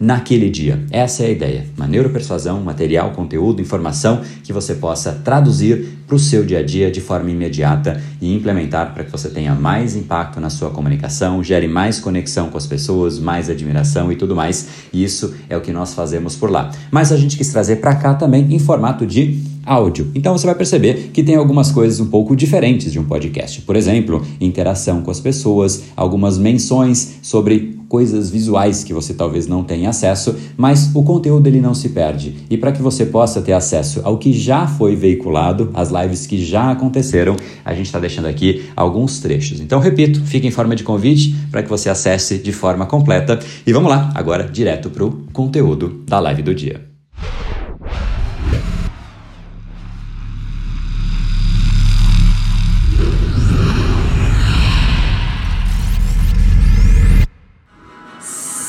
naquele dia. Essa é a ideia. Uma neuropersuasão, material, conteúdo, informação que você possa traduzir para o seu dia a dia de forma imediata e implementar para que você tenha mais impacto na sua comunicação, gere mais conexão com as pessoas, mais admiração e tudo mais. E isso é o que nós fazemos por lá. Mas a gente quis trazer para cá também em formato de áudio. Então você vai perceber que tem algumas coisas um pouco diferentes de um podcast. Por exemplo, interação com as pessoas, algumas menções sobre coisas visuais que você talvez não tenha acesso, mas o conteúdo ele não se perde. E para que você possa ter acesso ao que já foi veiculado, as lives que já aconteceram, a gente está deixando aqui alguns trechos. Então, repito, fica em forma de convite para que você acesse de forma completa. E vamos lá, agora direto para o conteúdo da live do dia.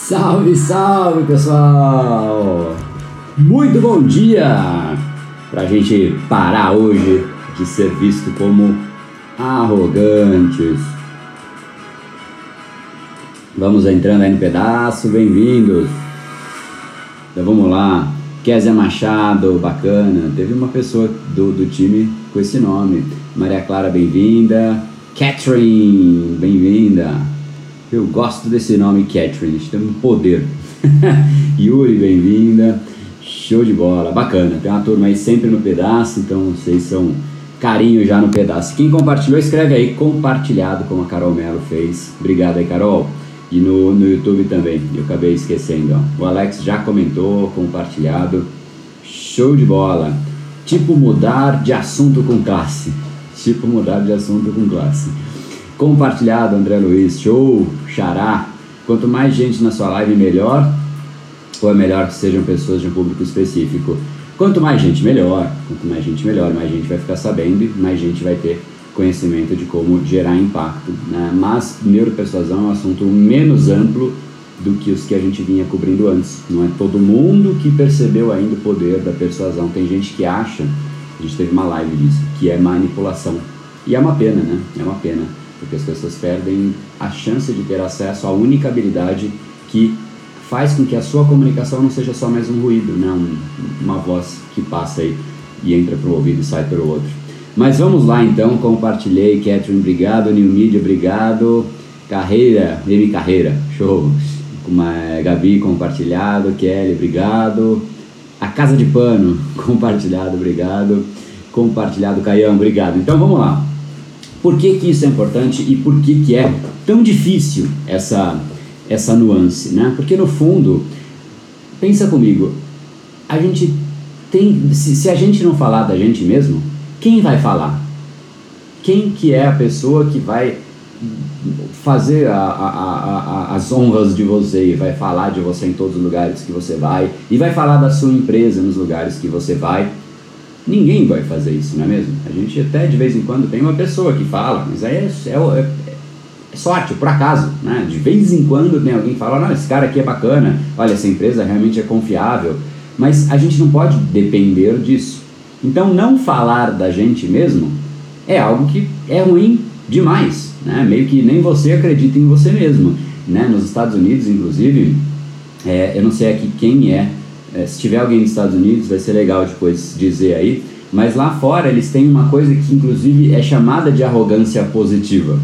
Salve, salve pessoal! Muito bom dia! Pra gente parar hoje de ser visto como arrogantes. Vamos entrando aí no pedaço, bem-vindos! Então vamos lá. Kézia Machado, bacana. Teve uma pessoa do, do time com esse nome. Maria Clara, bem-vinda. Catherine, bem-vinda. Eu gosto desse nome, Catherine, gente tem um poder. Yuri, bem-vinda. Show de bola, bacana. Tem uma turma aí sempre no pedaço, então vocês são carinho já no pedaço. Quem compartilhou, escreve aí compartilhado, como a Carol Melo fez. Obrigado aí, Carol. E no, no YouTube também, eu acabei esquecendo. Ó. O Alex já comentou, compartilhado. Show de bola. Tipo mudar de assunto com classe. Tipo mudar de assunto com classe. Compartilhado, André Luiz. Show, xará. Quanto mais gente na sua live, melhor. Ou é melhor que sejam pessoas de um público específico? Quanto mais gente, melhor. Quanto mais gente, melhor. Mais gente vai ficar sabendo e mais gente vai ter conhecimento de como gerar impacto. Né? Mas neuropersuasão é um assunto menos amplo do que os que a gente vinha cobrindo antes. Não é todo mundo que percebeu ainda o poder da persuasão. Tem gente que acha, a gente teve uma live disso, que é manipulação. E é uma pena, né? É uma pena porque as pessoas perdem a chance de ter acesso à única habilidade que faz com que a sua comunicação não seja só mais um ruído, né? Um, uma voz que passa aí e entra para o ouvido e sai pelo outro. Mas vamos lá então, compartilhei, Catherine, obrigado, New Media, obrigado, Carreira, Emi Carreira, show, uma Gabi, compartilhado, Kelly, obrigado, a Casa de Pano, compartilhado, obrigado, compartilhado, Caião, obrigado. Então vamos lá, por que, que isso é importante e por que, que é tão difícil essa, essa nuance? Né? Porque no fundo, pensa comigo, a gente tem. Se, se a gente não falar da gente mesmo, quem vai falar? Quem que é a pessoa que vai fazer a, a, a, as honras de você e vai falar de você em todos os lugares que você vai e vai falar da sua empresa nos lugares que você vai Ninguém vai fazer isso, não é mesmo? A gente até de vez em quando tem uma pessoa que fala, mas aí é, é, é, é sorte, por acaso, né? De vez em quando tem alguém que fala, não, esse cara aqui é bacana, olha, essa empresa realmente é confiável, mas a gente não pode depender disso. Então, não falar da gente mesmo é algo que é ruim demais, né? Meio que nem você acredita em você mesmo, né? Nos Estados Unidos, inclusive, é, eu não sei aqui quem é é, se tiver alguém nos Estados Unidos, vai ser legal depois dizer aí. Mas lá fora eles têm uma coisa que inclusive é chamada de arrogância positiva.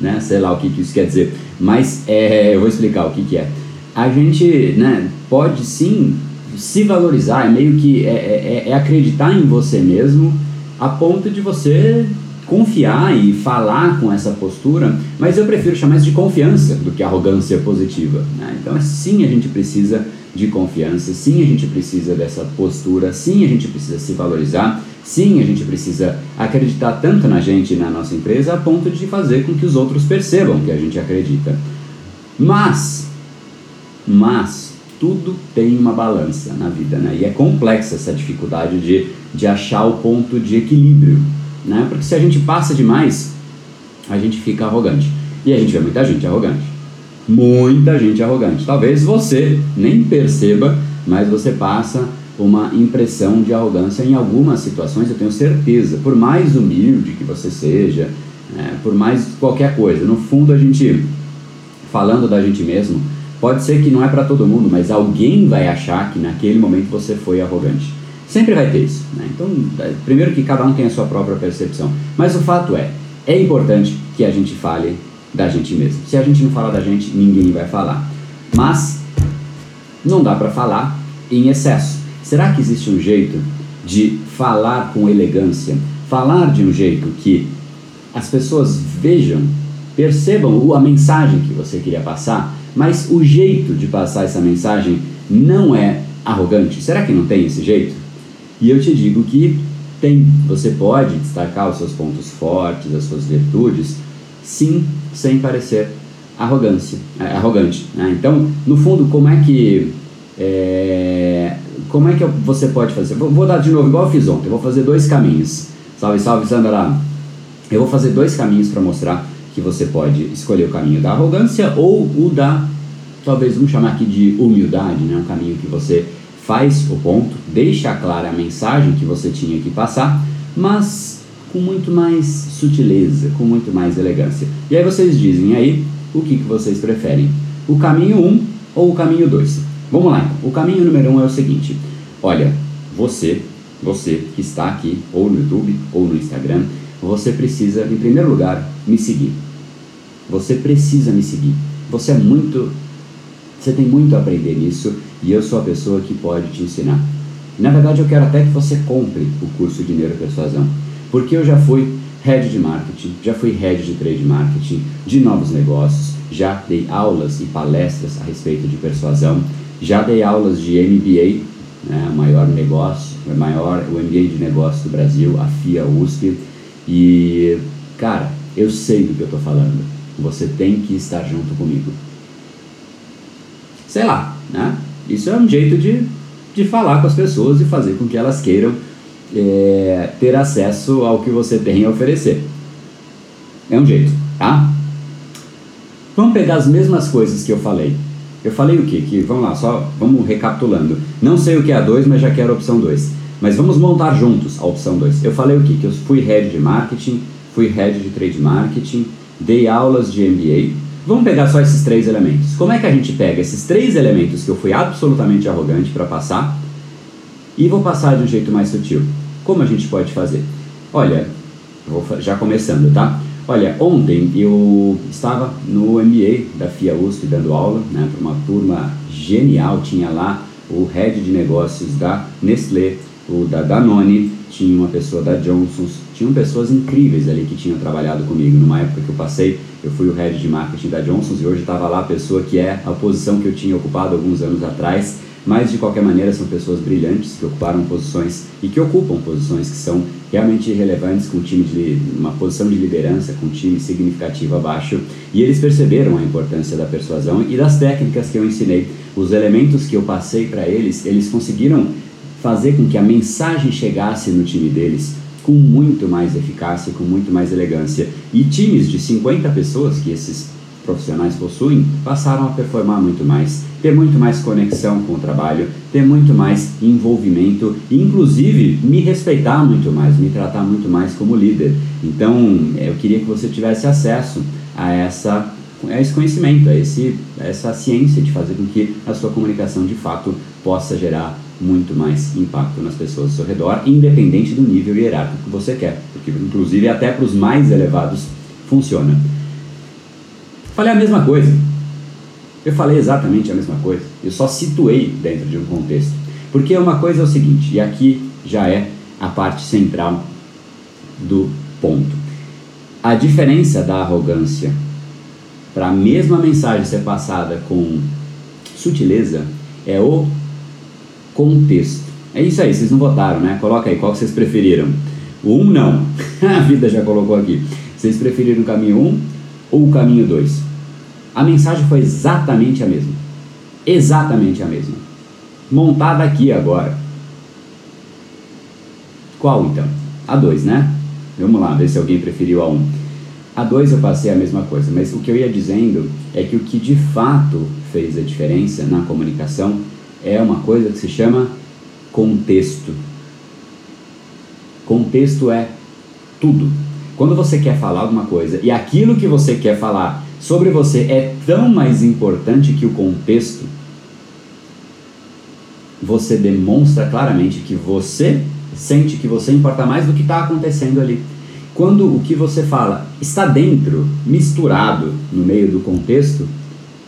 Né? Sei lá o que, que isso quer dizer. Mas é, eu vou explicar o que, que é. A gente né, pode sim se valorizar, é meio que é, é, é acreditar em você mesmo a ponto de você confiar e falar com essa postura, mas eu prefiro chamar isso de confiança do que arrogância positiva. Né? Então, sim, a gente precisa de confiança, sim, a gente precisa dessa postura, sim, a gente precisa se valorizar, Sim, a gente precisa acreditar tanto na gente e na nossa empresa a ponto de fazer com que os outros percebam que a gente acredita. Mas, mas, tudo tem uma balança na vida, né? E é complexa essa dificuldade de, de achar o ponto de equilíbrio, né? Porque se a gente passa demais, a gente fica arrogante. E a gente vê muita gente arrogante. Muita gente arrogante. Talvez você nem perceba, mas você passa uma impressão de arrogância em algumas situações, eu tenho certeza. Por mais humilde que você seja, é, por mais qualquer coisa, no fundo a gente, falando da gente mesmo, pode ser que não é para todo mundo, mas alguém vai achar que naquele momento você foi arrogante. Sempre vai ter isso. Né? Então, é, primeiro que cada um tem a sua própria percepção. Mas o fato é, é importante que a gente fale da gente mesmo. Se a gente não fala da gente, ninguém vai falar. Mas não dá para falar em excesso. Será que existe um jeito de falar com elegância? Falar de um jeito que as pessoas vejam, percebam a mensagem que você queria passar, mas o jeito de passar essa mensagem não é arrogante? Será que não tem esse jeito? E eu te digo que tem. Você pode destacar os seus pontos fortes, as suas virtudes, sim, sem parecer arrogância, é, arrogante. Né? Então, no fundo, como é que é, como é que você pode fazer? Vou, vou, dar de novo, igual eu fiz ontem. Eu vou fazer dois caminhos. Salve, salve, Sandra. Eu vou fazer dois caminhos para mostrar que você pode escolher o caminho da arrogância ou o da, talvez vamos chamar aqui de humildade, né? Um caminho que você faz o ponto, deixa clara a mensagem que você tinha que passar, mas com muito mais sutileza, com muito mais elegância. E aí vocês dizem aí o que, que vocês preferem, o caminho 1 um ou o caminho 2. Vamos lá, o caminho número 1 um é o seguinte, olha, você, você que está aqui, ou no YouTube, ou no Instagram, você precisa, em primeiro lugar, me seguir. Você precisa me seguir. Você é muito. Você tem muito a aprender nisso e eu sou a pessoa que pode te ensinar. Na verdade, eu quero até que você compre o curso de Neuropersuasão. Porque eu já fui head de marketing, já fui head de trade marketing, de novos negócios, já dei aulas e palestras a respeito de persuasão, já dei aulas de MBA, né, maior negócio, maior o MBA de negócio do Brasil, a FIA USP, e cara, eu sei do que eu estou falando. Você tem que estar junto comigo. Sei lá, né? Isso é um jeito de, de falar com as pessoas e fazer com que elas queiram é, ter acesso ao que você tem a oferecer. É um jeito, tá? Vamos pegar as mesmas coisas que eu falei. Eu falei o quê? Que, vamos lá, só vamos recapitulando. Não sei o que é a 2, mas já quero a opção 2. Mas vamos montar juntos a opção 2. Eu falei o quê? Que eu fui head de marketing, fui head de trade marketing, dei aulas de MBA. Vamos pegar só esses três elementos. Como é que a gente pega esses três elementos que eu fui absolutamente arrogante para passar e vou passar de um jeito mais sutil? Como a gente pode fazer? Olha, vou já começando, tá? Olha, ontem eu estava no MBA da FIA USP dando aula, né, para uma turma genial, tinha lá o head de negócios da Nestlé, o da Danone, tinha uma pessoa da Johnson's, tinham pessoas incríveis ali que tinham trabalhado comigo. Numa época que eu passei, eu fui o head de marketing da Johnson's e hoje estava lá a pessoa que é a posição que eu tinha ocupado alguns anos atrás mas de qualquer maneira são pessoas brilhantes que ocuparam posições e que ocupam posições que são realmente relevantes com um time de uma posição de liderança, com um time significativo abaixo, e eles perceberam a importância da persuasão e das técnicas que eu ensinei, os elementos que eu passei para eles, eles conseguiram fazer com que a mensagem chegasse no time deles com muito mais eficácia, com muito mais elegância. E times de 50 pessoas que esses profissionais possuem passaram a performar muito mais, ter muito mais conexão com o trabalho, ter muito mais envolvimento, inclusive me respeitar muito mais, me tratar muito mais como líder. Então, eu queria que você tivesse acesso a essa a esse conhecimento, a, esse, a essa ciência de fazer com que a sua comunicação de fato possa gerar muito mais impacto nas pessoas ao seu redor, independente do nível hierárquico que você quer, porque inclusive até para os mais elevados funciona. Falei a mesma coisa. Eu falei exatamente a mesma coisa. Eu só situei dentro de um contexto. Porque uma coisa é o seguinte, e aqui já é a parte central do ponto. A diferença da arrogância para a mesma mensagem ser passada com sutileza é o contexto. É isso aí, vocês não votaram, né? Coloca aí, qual que vocês preferiram? O 1 um, não. a vida já colocou aqui. Vocês preferiram o caminho 1 um, ou o caminho 2? A mensagem foi exatamente a mesma. Exatamente a mesma. Montada aqui agora. Qual então? A 2, né? Vamos lá, ver se alguém preferiu a 1. Um. A 2 eu passei a mesma coisa, mas o que eu ia dizendo é que o que de fato fez a diferença na comunicação é uma coisa que se chama contexto. Contexto é tudo. Quando você quer falar alguma coisa e aquilo que você quer falar sobre você é tão mais importante que o contexto, você demonstra claramente que você sente que você importa mais do que está acontecendo ali. Quando o que você fala está dentro, misturado no meio do contexto,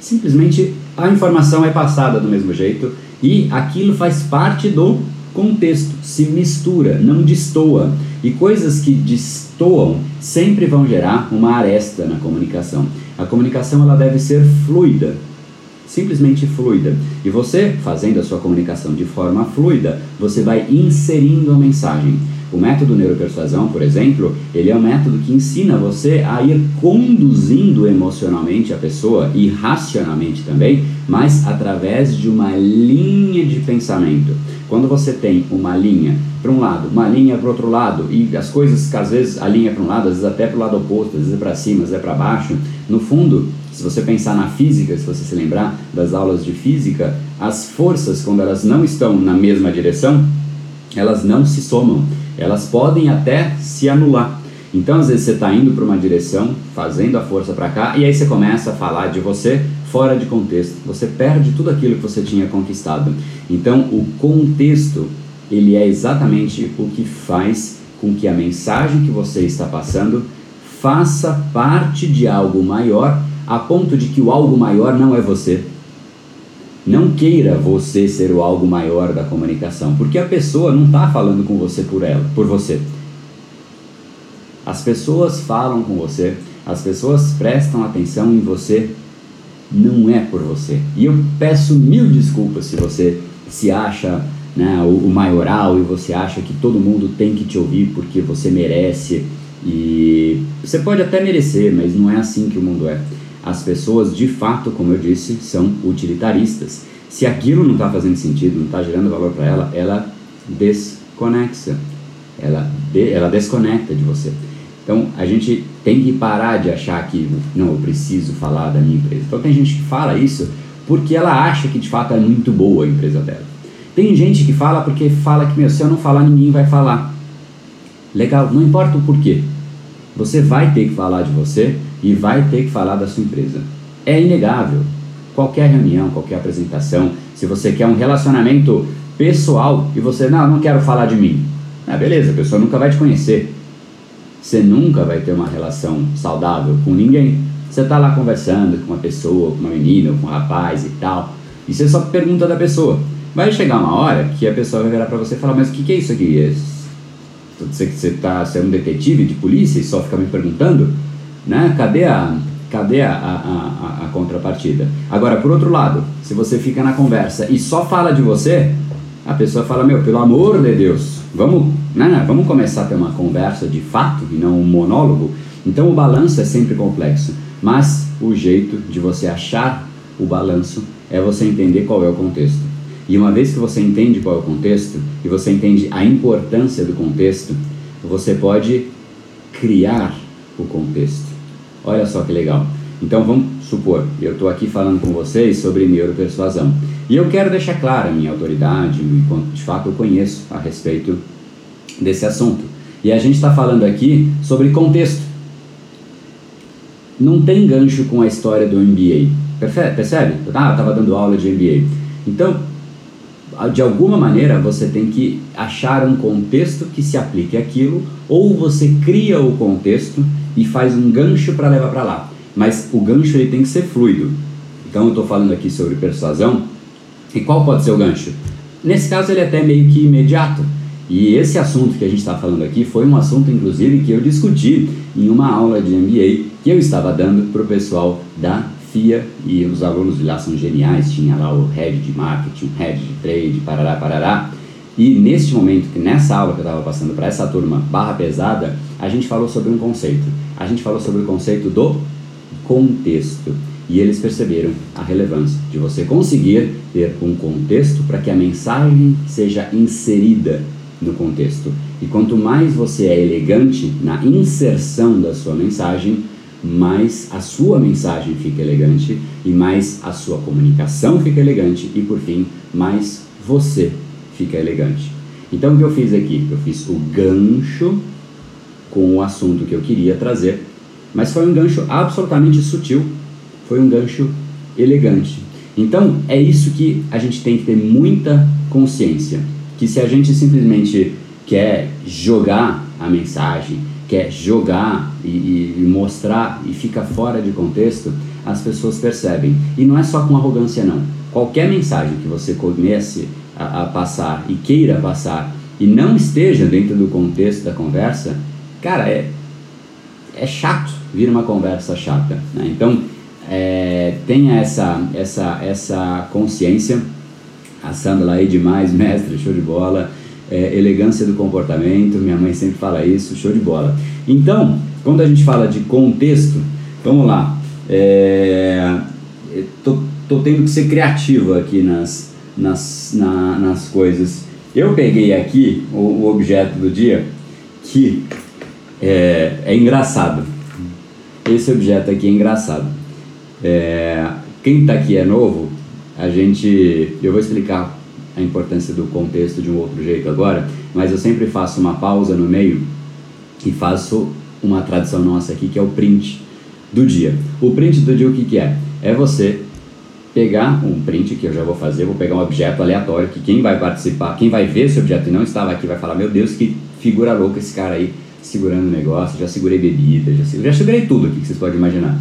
simplesmente a informação é passada do mesmo jeito e aquilo faz parte do contexto, se mistura, não destoa. E coisas que destoam sempre vão gerar uma aresta na comunicação. A comunicação ela deve ser fluida, simplesmente fluida. E você, fazendo a sua comunicação de forma fluida, você vai inserindo a mensagem. O método neuropersuasão, por exemplo, ele é um método que ensina você a ir conduzindo emocionalmente a pessoa e racionalmente também, mas através de uma linha de pensamento. Quando você tem uma linha para um lado, uma linha para outro lado, e as coisas que às vezes a linha é para um lado, às vezes até para o lado oposto, às vezes é para cima, às vezes é para baixo, no fundo, se você pensar na física, se você se lembrar das aulas de física, as forças, quando elas não estão na mesma direção, elas não se somam elas podem até se anular. Então, às vezes, você está indo para uma direção, fazendo a força para cá, e aí você começa a falar de você fora de contexto. Você perde tudo aquilo que você tinha conquistado. Então, o contexto, ele é exatamente o que faz com que a mensagem que você está passando faça parte de algo maior, a ponto de que o algo maior não é você. Não queira você ser o algo maior da comunicação, porque a pessoa não está falando com você por ela, por você. As pessoas falam com você, as pessoas prestam atenção em você, não é por você. E eu peço mil desculpas se você se acha né, o, maioral e você acha que todo mundo tem que te ouvir porque você merece. E você pode até merecer, mas não é assim que o mundo é. As pessoas, de fato, como eu disse, são utilitaristas. Se aquilo não está fazendo sentido, não está gerando valor para ela, ela desconexa. Ela, de, ela desconecta de você. Então a gente tem que parar de achar que não, eu preciso falar da minha empresa. Então tem gente que fala isso porque ela acha que de fato é muito boa a empresa dela. Tem gente que fala porque fala que meu, se eu não falar, ninguém vai falar. Legal, não importa o porquê. Você vai ter que falar de você e vai ter que falar da sua empresa. É inegável. Qualquer reunião, qualquer apresentação, se você quer um relacionamento pessoal e você, não, não quero falar de mim. Ah, beleza, a pessoa nunca vai te conhecer. Você nunca vai ter uma relação saudável com ninguém. Você está lá conversando com uma pessoa, com uma menina, com um rapaz e tal, e você só pergunta da pessoa. Vai chegar uma hora que a pessoa vai virar para você e falar: Mas o que, que é isso aqui? Você, você, tá, você é um detetive de polícia e só fica me perguntando? Né? Cadê a, cadê a, a, a, a, contrapartida? Agora, por outro lado, se você fica na conversa e só fala de você, a pessoa fala, meu, pelo amor de Deus, vamos, né, vamos começar a ter uma conversa de fato e não um monólogo. Então o balanço é sempre complexo, mas o jeito de você achar o balanço é você entender qual é o contexto. E uma vez que você entende qual é o contexto e você entende a importância do contexto, você pode criar o contexto. Olha só que legal. Então vamos supor, eu estou aqui falando com vocês sobre neuropersuasão. E eu quero deixar clara a minha autoridade, enquanto de fato eu conheço a respeito desse assunto. E a gente está falando aqui sobre contexto. Não tem gancho com a história do MBA. Percebe? Ah, eu estava dando aula de MBA. Então, de alguma maneira você tem que achar um contexto que se aplique àquilo, ou você cria o contexto e faz um gancho para levar para lá. Mas o gancho ele tem que ser fluido. Então eu estou falando aqui sobre persuasão. E qual pode ser o gancho? Nesse caso ele é até meio que imediato. E esse assunto que a gente está falando aqui foi um assunto, inclusive, que eu discuti em uma aula de MBA que eu estava dando para o pessoal da FIA e os alunos de lá são geniais. Tinha lá o head de marketing, head de trade, parará, parará. E neste momento, que nessa aula que eu estava passando para essa turma barra pesada, a gente falou sobre um conceito. A gente falou sobre o conceito do contexto. E eles perceberam a relevância de você conseguir ter um contexto para que a mensagem seja inserida no contexto. E quanto mais você é elegante na inserção da sua mensagem, mais a sua mensagem fica elegante e mais a sua comunicação fica elegante e por fim, mais você fica elegante. Então o que eu fiz aqui? Eu fiz o gancho com o assunto que eu queria trazer, mas foi um gancho absolutamente sutil, foi um gancho elegante. Então é isso que a gente tem que ter muita consciência, que se a gente simplesmente quer jogar a mensagem, quer jogar e, e, mostrar e fica fora de contexto, as pessoas percebem. E não é só com arrogância, não. Qualquer mensagem que você comece a, a passar e queira passar e não esteja dentro do contexto da conversa, cara, é, é chato, vira uma conversa chata. Né? Então, é, tenha essa, essa, essa consciência. A Sandra aí demais, mestre, show de bola é, elegância do comportamento, minha mãe sempre fala isso, show de bola. Então, quando a gente fala de contexto, vamos lá, é, tô, tô tendo que ser criativo aqui nas, nas, na, nas coisas. Eu peguei aqui o, o objeto do dia que é, é, engraçado. Esse objeto aqui é engraçado. É, quem está aqui é novo, a gente, eu vou explicar a importância do contexto de um outro jeito agora, mas eu sempre faço uma pausa no meio e faço uma tradição nossa aqui que é o print do dia. O print do dia o que, que é? É você pegar um print que eu já vou fazer, vou pegar um objeto aleatório que quem vai participar, quem vai ver esse objeto e não estava aqui vai falar, meu Deus, que figura louca esse cara aí segurando o negócio, já segurei bebida, já segurei, já segurei tudo aqui que vocês podem imaginar.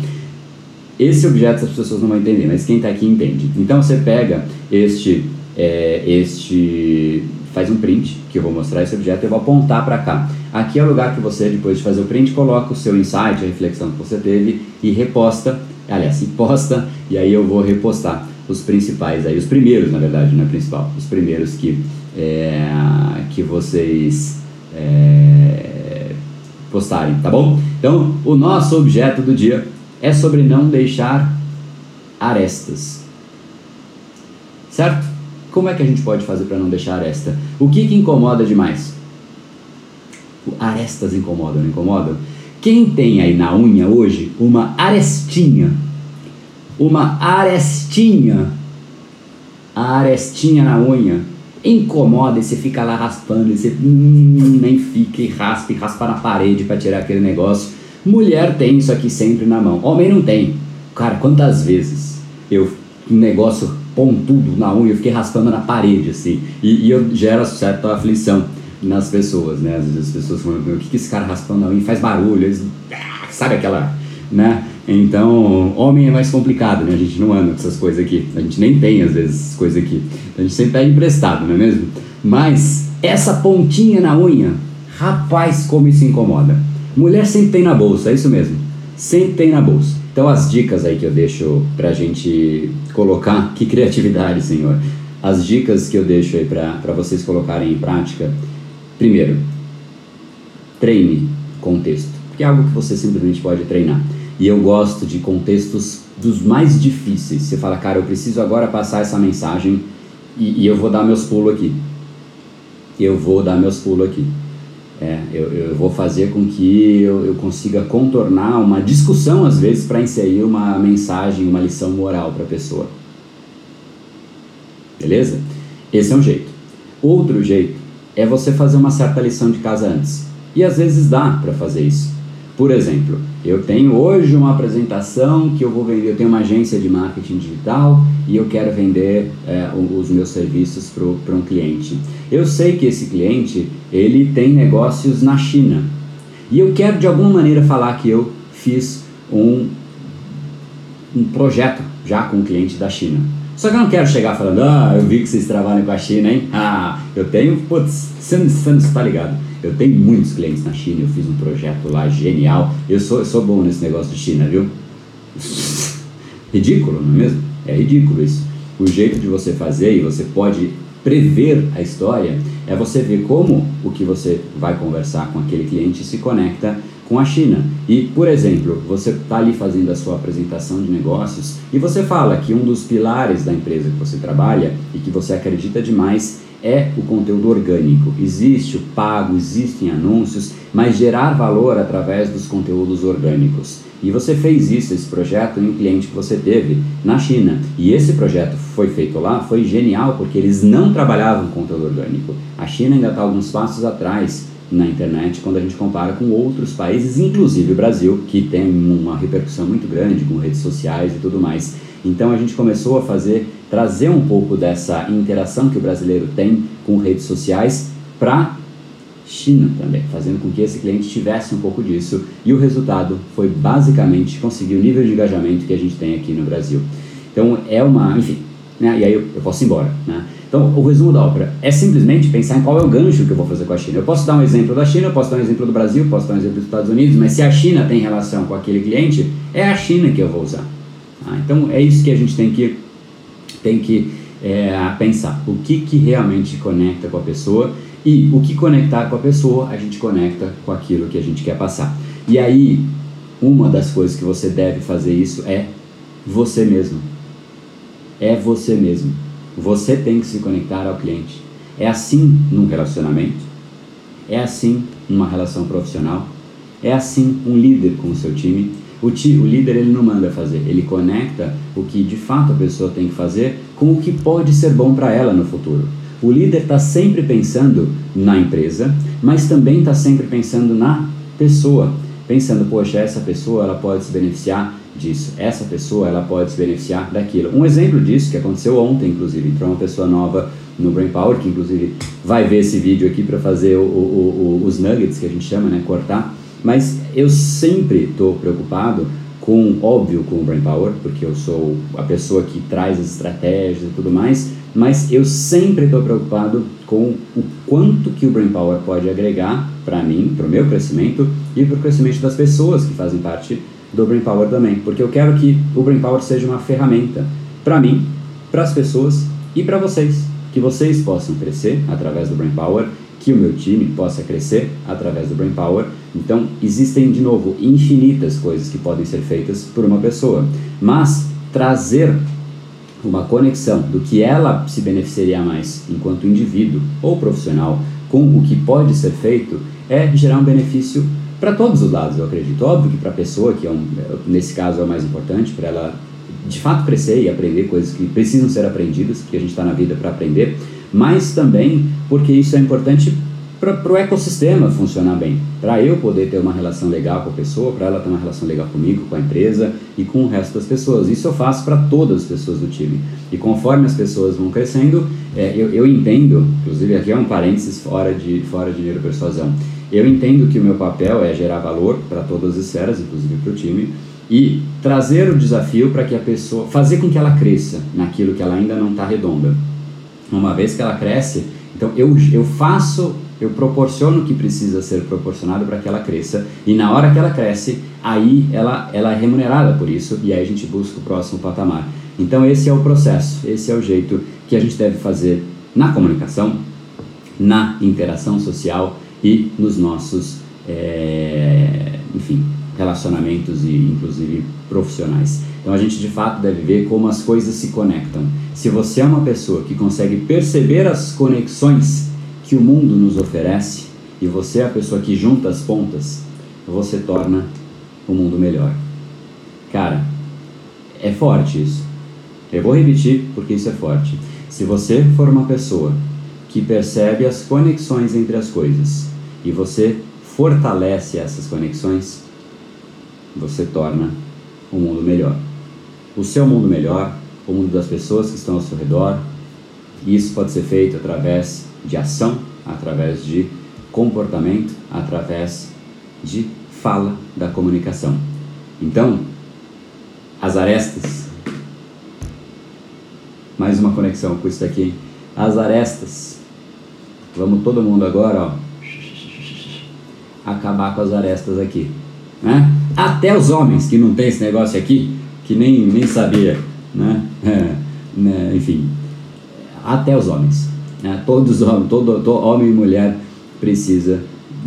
Esse objeto as pessoas não vão entender, mas quem está aqui entende. Então você pega este é, este faz um print, que eu vou mostrar esse objeto eu vou apontar para cá. Aqui é o lugar que você, depois de fazer o print, coloca o seu insight, a reflexão que você teve e reposta, aliás, posta, e aí eu vou repostar os principais aí, os primeiros, na verdade, não é principal, os primeiros que, é, que vocês é, postarem, tá bom? Então, o nosso objeto do dia é sobre não deixar arestas, certo? Como é que a gente pode fazer para não deixar aresta? O que, que incomoda demais? Arestas incomodam, não incomodam? Quem tem aí na unha hoje uma arestinha, uma arestinha, a arestinha na unha, incomoda e você fica lá raspando, e você hum, nem fica e raspa e raspa na parede para tirar aquele negócio. Mulher tem isso aqui sempre na mão, homem não tem. Cara, quantas vezes eu um negócio pontudo na unha, eu fiquei raspando na parede, assim. E, e eu gera certa aflição nas pessoas, né? Às vezes as pessoas falam, o que, que esse cara raspando na unha faz barulho? Eles, ah", sabe aquela, né? Então, homem é mais complicado, né? A gente não anda com essas coisas aqui. A gente nem tem, às vezes, essas coisas aqui. A gente sempre pede emprestado, não é mesmo? Mas, essa pontinha na unha, rapaz, como isso incomoda. Mulher sempre tem na bolsa, é isso mesmo. Sempre tem na bolsa. Então, as dicas aí que eu deixo pra gente colocar, que criatividade, Senhor. As dicas que eu deixo aí para vocês colocarem em prática. Primeiro, treine contexto, que é algo que você simplesmente pode treinar. E eu gosto de contextos dos mais difíceis. Você fala, cara, eu preciso agora passar essa mensagem e, e eu vou dar meus pulos aqui. Eu vou dar meus pulos aqui. É, eu, eu vou fazer com que eu, eu consiga contornar uma discussão, às vezes, para inserir uma mensagem, uma lição moral para a pessoa. Beleza? Esse é um jeito. Outro jeito é você fazer uma certa lição de casa antes. E às vezes dá para fazer isso. Por exemplo, eu tenho hoje uma apresentação que eu vou vender, eu tenho uma agência de marketing digital e eu quero vender é, os meus serviços para um cliente. Eu sei que esse cliente ele tem negócios na China e eu quero de alguma maneira falar que eu fiz um, um projeto já com um cliente da China. Só que eu não quero chegar falando, ah, eu vi que vocês trabalham com a China, hein? Ah, eu tenho, putz, você está ligado. Eu tenho muitos clientes na China, eu fiz um projeto lá genial. Eu sou, eu sou bom nesse negócio de China, viu? ridículo, não é mesmo? É ridículo isso. O jeito de você fazer, e você pode prever a história, É você ver como o que você vai conversar com aquele cliente se conecta com a China. E, por exemplo, você está ali fazendo a sua apresentação de negócios e você fala que um dos pilares da empresa que você trabalha e que você acredita demais é o conteúdo orgânico. Existe o pago, existem anúncios, mas gerar valor através dos conteúdos orgânicos. E você fez isso, esse projeto, em um cliente que você teve na China. E esse projeto foi feito lá, foi genial, porque eles não trabalhavam conteúdo orgânico. A China ainda está alguns passos atrás na internet quando a gente compara com outros países, inclusive o Brasil, que tem uma repercussão muito grande com redes sociais e tudo mais. Então a gente começou a fazer, trazer um pouco dessa interação que o brasileiro tem com redes sociais para China também, fazendo com que esse cliente tivesse um pouco disso. E o resultado foi basicamente conseguir o nível de engajamento que a gente tem aqui no Brasil. Então é uma, enfim, né? e aí eu, eu posso ir embora. Né? Então o resumo da ópera é simplesmente pensar em qual é o gancho que eu vou fazer com a China. Eu posso dar um exemplo da China, eu posso dar um exemplo do Brasil, posso dar um exemplo dos Estados Unidos, mas se a China tem relação com aquele cliente, é a China que eu vou usar. Tá? Então é isso que a gente tem que, tem que é, pensar. O que, que realmente conecta com a pessoa e o que conectar com a pessoa, a gente conecta com aquilo que a gente quer passar. E aí, uma das coisas que você deve fazer isso é você mesmo. É você mesmo. Você tem que se conectar ao cliente. É assim num relacionamento. É assim numa relação profissional. É assim um líder com o seu time. O, ti, o líder ele não manda fazer, ele conecta o que de fato a pessoa tem que fazer com o que pode ser bom para ela no futuro. O líder está sempre pensando na empresa, mas também está sempre pensando na pessoa, pensando, poxa, essa pessoa ela pode se beneficiar disso, essa pessoa ela pode se beneficiar daquilo. Um exemplo disso que aconteceu ontem, inclusive, entrou uma pessoa nova no Brain Power, que inclusive vai ver esse vídeo aqui para fazer o, o, o, os nuggets que a gente chama, né, cortar. Mas eu sempre estou preocupado com, óbvio, com o Brain Power, porque eu sou a pessoa que traz as estratégias e tudo mais, mas eu sempre estou preocupado com o quanto que o Brain Power pode agregar para mim, para o meu crescimento e para o crescimento das pessoas que fazem parte do Brain Power também, porque eu quero que o Brain Power seja uma ferramenta para mim, para as pessoas e para vocês, que vocês possam crescer através do Brain Power que o meu time possa crescer através do Brain Power. Então, existem, de novo, infinitas coisas que podem ser feitas por uma pessoa, mas trazer uma conexão do que ela se beneficiaria mais enquanto indivíduo ou profissional com o que pode ser feito é gerar um benefício para todos os lados, eu acredito. Óbvio que para a pessoa, que é um, nesse caso é o mais importante, para ela de fato crescer e aprender coisas que precisam ser aprendidas, que a gente está na vida para aprender, mas também porque isso é importante para o ecossistema funcionar bem, para eu poder ter uma relação legal com a pessoa, para ela ter uma relação legal comigo, com a empresa e com o resto das pessoas. Isso eu faço para todas as pessoas do time. E conforme as pessoas vão crescendo, é, eu, eu entendo, inclusive aqui é um parênteses fora de, fora de dinheiro persuasão, eu entendo que o meu papel é gerar valor para todas as esferas, inclusive para o time, e trazer o desafio para que a pessoa, fazer com que ela cresça naquilo que ela ainda não está redonda. Uma vez que ela cresce, então eu, eu faço, eu proporciono o que precisa ser proporcionado para que ela cresça, e na hora que ela cresce, aí ela, ela é remunerada por isso, e aí a gente busca o próximo patamar. Então esse é o processo, esse é o jeito que a gente deve fazer na comunicação, na interação social e nos nossos, é, enfim, relacionamentos e inclusive profissionais. Então a gente de fato deve ver como as coisas se conectam. Se você é uma pessoa que consegue perceber as conexões que o mundo nos oferece e você é a pessoa que junta as pontas, você torna o mundo melhor. Cara, é forte isso. Eu vou repetir porque isso é forte. Se você for uma pessoa que percebe as conexões entre as coisas e você fortalece essas conexões, você torna o mundo melhor. O seu mundo melhor, o mundo das pessoas que estão ao seu redor, e isso pode ser feito através de ação, através de comportamento, através de fala da comunicação. Então, as arestas, mais uma conexão com isso aqui, as arestas, vamos todo mundo agora, ó, acabar com as arestas aqui. Né? Até os homens que não tem esse negócio aqui, que nem, nem sabia, né? É, né? enfim, até os homens. Né? Todos, todo, todo homem e mulher precisa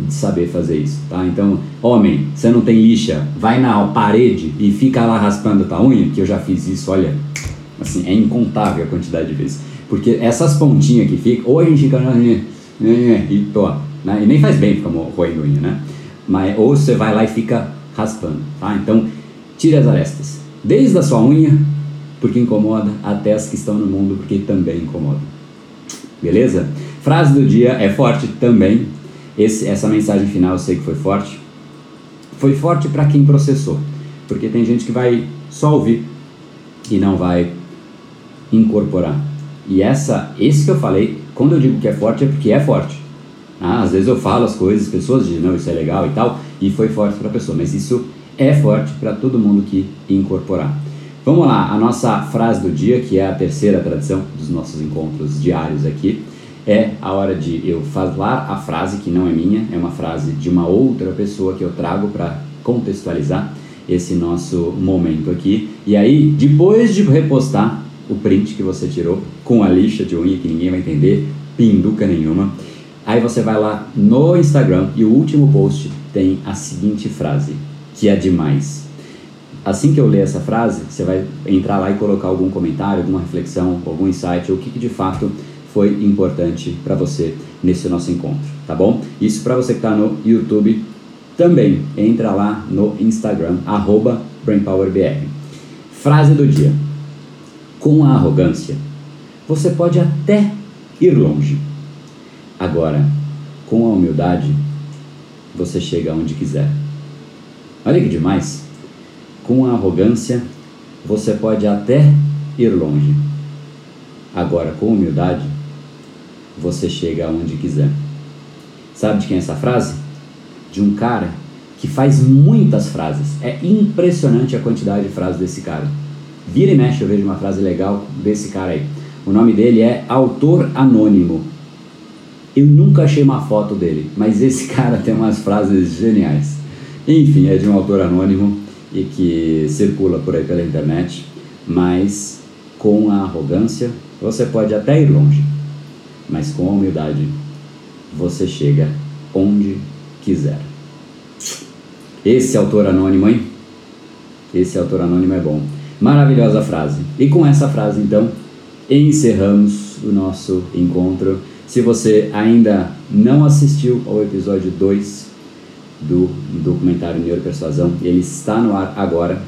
saber fazer isso, tá? Então, homem, você não tem lixa, vai na parede e fica lá raspando a tua unha, que eu já fiz isso, olha, assim, é incontável a quantidade de vezes. Porque essas pontinhas que ficam, ou a gente fica e, tô, né? e nem faz bem ficar roendo unha, né? Mas, ou você vai lá e fica raspando, tá? Então, tire as arestas, desde a sua unha, porque incomoda, até as que estão no mundo, porque também incomoda. Beleza? Frase do dia é forte também. Esse, essa mensagem final eu sei que foi forte. Foi forte para quem processou, porque tem gente que vai só ouvir e não vai incorporar. E essa, esse que eu falei, quando eu digo que é forte é porque é forte. Ah, às vezes eu falo as coisas, pessoas dizem, não, isso é legal e tal, e foi forte para a pessoa, mas isso é forte para todo mundo que incorporar. Vamos lá, a nossa frase do dia, que é a terceira tradição dos nossos encontros diários aqui, é a hora de eu falar a frase que não é minha, é uma frase de uma outra pessoa que eu trago para contextualizar esse nosso momento aqui. E aí, depois de repostar o print que você tirou com a lixa de unha que ninguém vai entender, pinduca nenhuma, aí você vai lá no Instagram e o último post tem a seguinte frase, que é demais assim que eu ler essa frase, você vai entrar lá e colocar algum comentário, alguma reflexão, algum insight, o que, que de fato foi importante para você nesse nosso encontro, tá bom? Isso para você que está no YouTube também. Entra lá no Instagram, arroba BrainPowerBR. Frase do dia. Com a arrogância, você pode até ir longe. Agora, com a humildade, você chega onde quiser. Olha que demais! Com a arrogância, você pode até ir longe. Agora, com humildade, você chega aonde quiser. Sabe de quem é essa frase? De um cara que faz muitas frases. É impressionante a quantidade de frases desse cara. Vira e mexe eu vejo uma frase legal desse cara aí. O nome dele é Autor Anônimo. Eu nunca achei uma foto dele, mas esse cara tem umas frases geniais. Enfim, é de um autor anônimo e que circula por aí pela internet, mas com a arrogância você pode até ir longe, mas com a humildade você chega onde quiser. Esse autor anônimo, hein? Esse autor anônimo é bom. Maravilhosa frase. E com essa frase, então, encerramos o nosso encontro. Se você ainda não assistiu ao episódio 2 do documentário Neuropersuasão. Ele está no ar agora.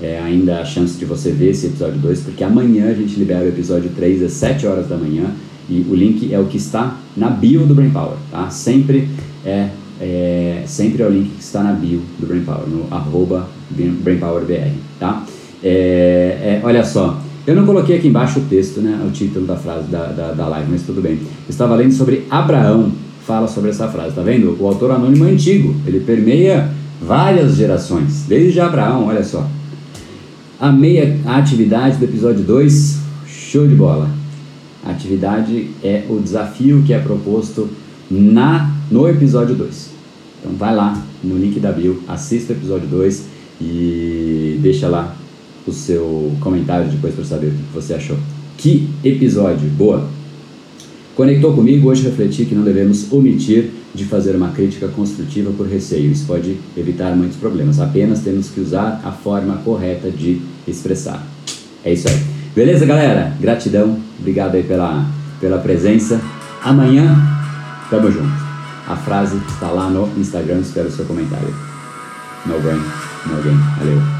É ainda a chance de você ver esse episódio 2, porque amanhã a gente libera o episódio 3 às 7 horas da manhã. E o link é o que está na bio do Brain Power, tá? Sempre é, é sempre é o link que está na bio do Brain Power, no arroba BrainPowerBR, tá? É, é, olha só, eu não coloquei aqui embaixo o texto, né, o título da frase da, da, da live, mas tudo bem. Eu estava lendo sobre Abraão, fala sobre essa frase, tá vendo? O autor anônimo é antigo, ele permeia várias gerações, desde Abraão, olha só. Amei a atividade do episódio 2, show de bola. A atividade é o desafio que é proposto na no episódio 2. Então vai lá no link da bio, assista o episódio 2 e deixa lá o seu comentário depois para saber o que você achou. Que episódio! Boa! Conectou comigo, hoje refleti que não devemos omitir de fazer uma crítica construtiva por receio. Isso pode evitar muitos problemas. Apenas temos que usar a forma correta de expressar. É isso aí. Beleza, galera? Gratidão. Obrigado aí pela, pela presença. Amanhã, tamo junto. A frase está lá no Instagram. Espero o seu comentário. No brain, no game. Valeu.